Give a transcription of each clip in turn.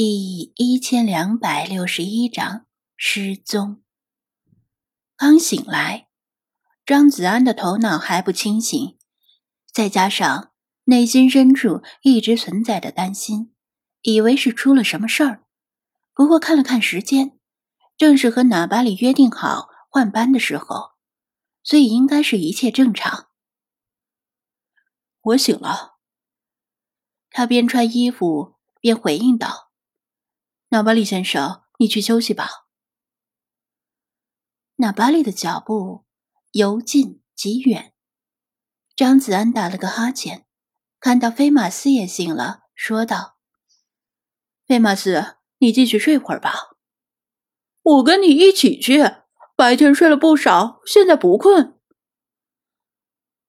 第一千两百六十一章失踪。刚醒来，张子安的头脑还不清醒，再加上内心深处一直存在的担心，以为是出了什么事儿。不过看了看时间，正是和哪巴里约定好换班的时候，所以应该是一切正常。我醒了。他边穿衣服边回应道。纳巴利先生，你去休息吧。纳巴利的脚步由近及远。张子安打了个哈欠，看到菲马斯也醒了，说道：“菲马斯，你继续睡会儿吧。我跟你一起去。白天睡了不少，现在不困。”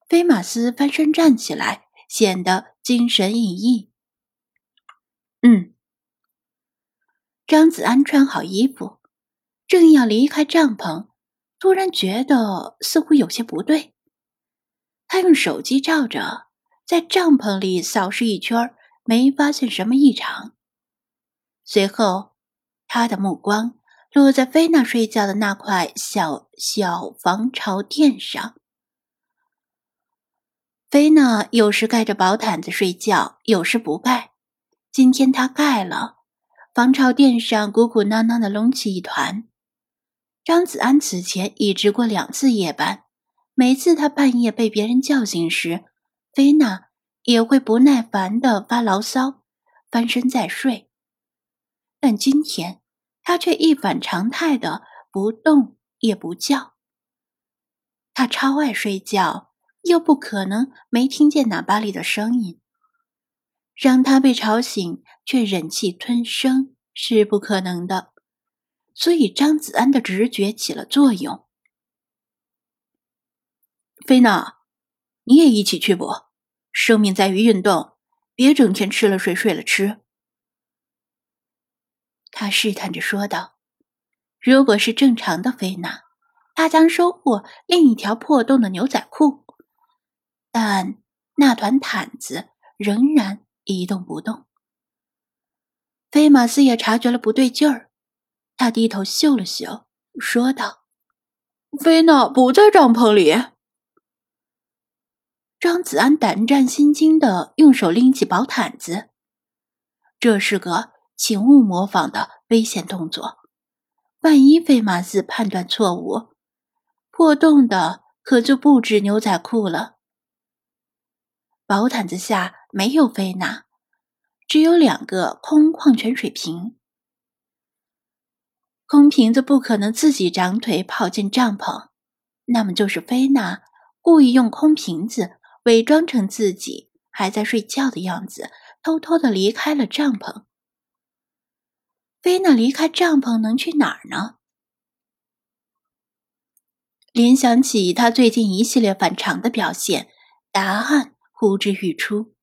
菲马斯翻身站起来，显得精神奕奕。嗯。张子安穿好衣服，正要离开帐篷，突然觉得似乎有些不对。他用手机照着，在帐篷里扫视一圈，没发现什么异常。随后，他的目光落在菲娜睡觉的那块小小防潮垫上。菲娜有时盖着薄毯子睡觉，有时不盖。今天她盖了。防潮垫上鼓鼓囊囊的隆起一团。张子安此前已值过两次夜班，每次他半夜被别人叫醒时，菲娜也会不耐烦的发牢骚，翻身再睡。但今天他却一反常态的不动也不叫。他超爱睡觉，又不可能没听见喇叭里的声音。让他被吵醒却忍气吞声是不可能的，所以张子安的直觉起了作用。菲娜，你也一起去不？生命在于运动，别整天吃了睡，睡了吃。他试探着说道：“如果是正常的菲娜，他将收获另一条破洞的牛仔裤，但那团毯子仍然。”一动不动。菲马斯也察觉了不对劲儿，他低头嗅了嗅，说道：“菲娜不在帐篷里。”张子安胆战心惊的用手拎起薄毯子，这是个请勿模仿的危险动作。万一菲马斯判断错误，破洞的可就不止牛仔裤了。薄毯子下。没有菲娜，只有两个空矿泉水瓶。空瓶子不可能自己长腿跑进帐篷，那么就是菲娜故意用空瓶子伪装成自己还在睡觉的样子，偷偷的离开了帐篷。菲娜离开帐篷能去哪儿呢？联想起他最近一系列反常的表现，答案呼之欲出。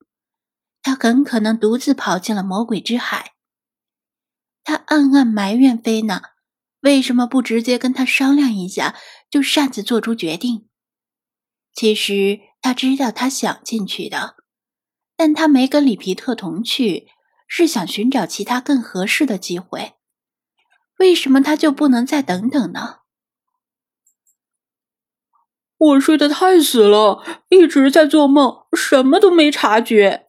他很可能独自跑进了魔鬼之海。他暗暗埋怨菲娜，为什么不直接跟他商量一下就擅自做出决定？其实他知道他想进去的，但他没跟里皮特同去，是想寻找其他更合适的机会。为什么他就不能再等等呢？我睡得太死了，一直在做梦，什么都没察觉。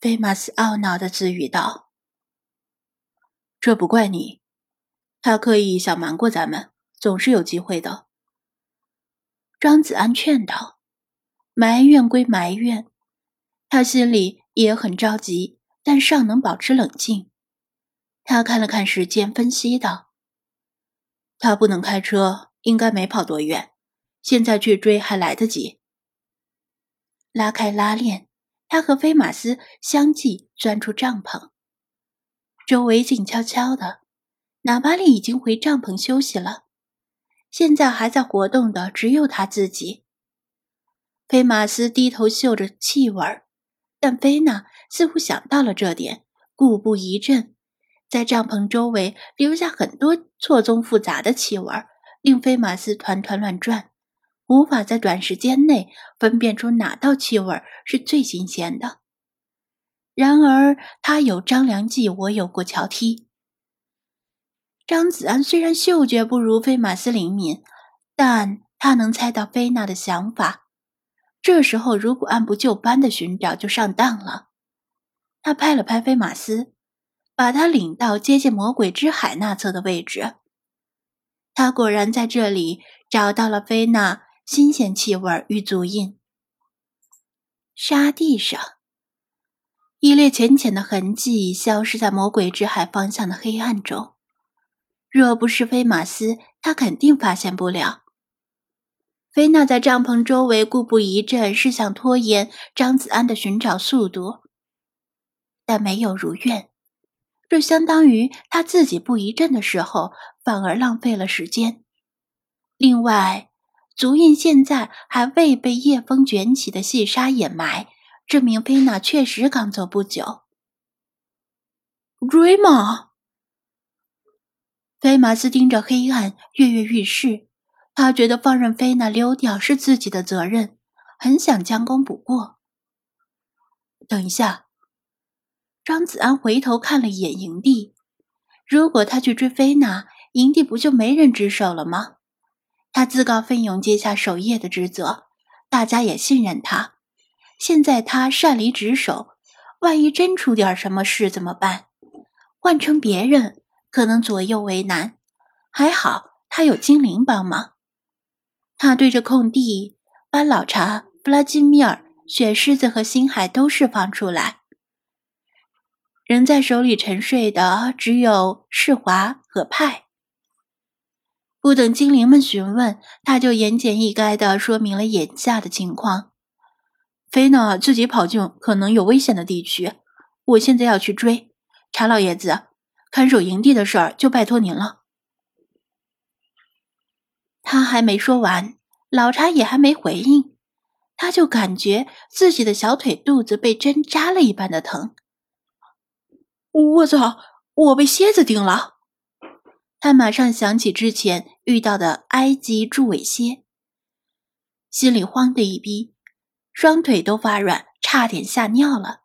菲马斯懊恼的自语道：“这不怪你，他刻意想瞒过咱们，总是有机会的。”张子安劝道：“埋怨归埋怨，他心里也很着急，但尚能保持冷静。他看了看时间，分析道：‘他不能开车，应该没跑多远，现在去追还来得及。’拉开拉链。”他和菲马斯相继钻出帐篷，周围静悄悄的。纳巴利已经回帐篷休息了，现在还在活动的只有他自己。菲马斯低头嗅着气味但菲娜似乎想到了这点，故步一阵，在帐篷周围留下很多错综复杂的气味令菲马斯团团乱转。无法在短时间内分辨出哪道气味是最新鲜的。然而他有张良计，我有过桥梯。张子安虽然嗅觉不如菲马斯灵敏，但他能猜到菲娜的想法。这时候如果按部就班的寻找，就上当了。他拍了拍菲马斯，把他领到接近魔鬼之海那侧的位置。他果然在这里找到了菲娜新鲜气味与足印。沙地上，一列浅浅的痕迹消失在魔鬼之海方向的黑暗中。若不是菲马斯，他肯定发现不了。菲娜在帐篷周围固步一阵，是想拖延张子安的寻找速度，但没有如愿。这相当于他自己不一阵的时候，反而浪费了时间。另外，足印现在还未被夜风卷起的细沙掩埋，证明菲娜确实刚走不久。追吗？菲马斯盯着黑暗，跃跃欲试。他觉得放任菲娜溜掉是自己的责任，很想将功补过。等一下，张子安回头看了一眼营地。如果他去追菲娜，营地不就没人值守了吗？他自告奋勇接下守夜的职责，大家也信任他。现在他擅离职守，万一真出点什么事怎么办？换成别人，可能左右为难。还好他有精灵帮忙。他对着空地，把老茶、布拉基米尔、雪狮子和星海都释放出来。仍在手里沉睡的只有世华和派。不等精灵们询问，他就言简意赅的说明了眼下的情况。菲娜自己跑进可能有危险的地区，我现在要去追查老爷子，看守营地的事儿就拜托您了。他还没说完，老查也还没回应，他就感觉自己的小腿肚子被针扎了一般的疼。我操！我被蝎子叮了。他马上想起之前遇到的埃及柱尾蝎，心里慌的一逼，双腿都发软，差点吓尿了。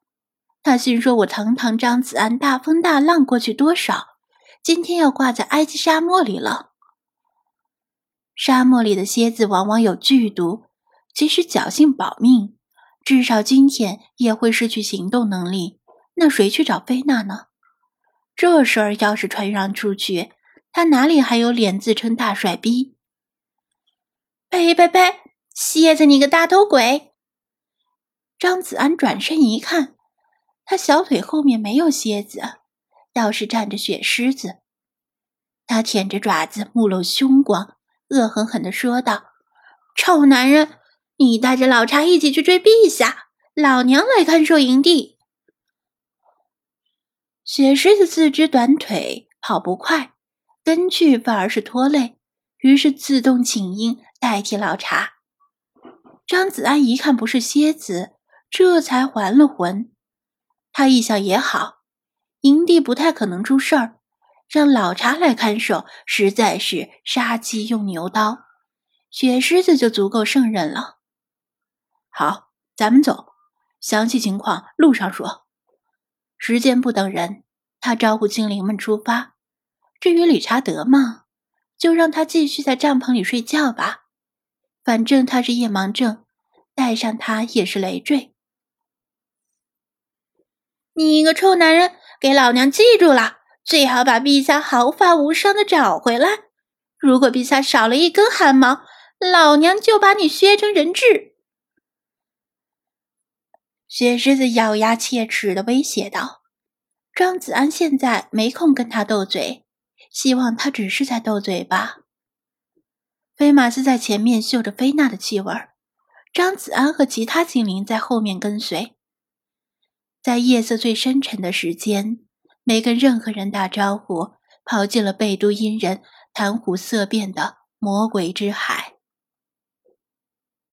他心说：“我堂堂张子安，大风大浪过去多少，今天要挂在埃及沙漠里了。沙漠里的蝎子往往有剧毒，即使侥幸保命，至少今天也会失去行动能力。那谁去找菲娜呢？这事儿要是传扬出去……”他哪里还有脸自称大帅逼？呸呸呸！蝎子，你个大头鬼！张子安转身一看，他小腿后面没有蝎子，倒是站着雪狮子。他舔着爪子，目露凶光，恶狠狠地说道：“臭男人，你带着老茶一起去追陛下，老娘来看守营地。”雪狮子四肢短腿，跑不快。根据反而是拖累，于是自动请缨代替老茶。张子安一看不是蝎子，这才还了魂。他一想也好，营地不太可能出事儿，让老茶来看守实在是杀鸡用牛刀，雪狮子就足够胜任了。好，咱们走，详细情况路上说。时间不等人，他招呼精灵们出发。至于理查德嘛，就让他继续在帐篷里睡觉吧，反正他是夜盲症，带上他也是累赘。你一个臭男人，给老娘记住了，最好把陛下毫发无伤的找回来。如果陛下少了一根汗毛，老娘就把你削成人质。雪狮子咬牙切齿的威胁道：“张子安现在没空跟他斗嘴。”希望他只是在斗嘴吧。菲马斯在前面嗅着菲娜的气味，张子安和其他精灵在后面跟随。在夜色最深沉的时间，没跟任何人打招呼，跑进了贝都因人谈虎色变的魔鬼之海。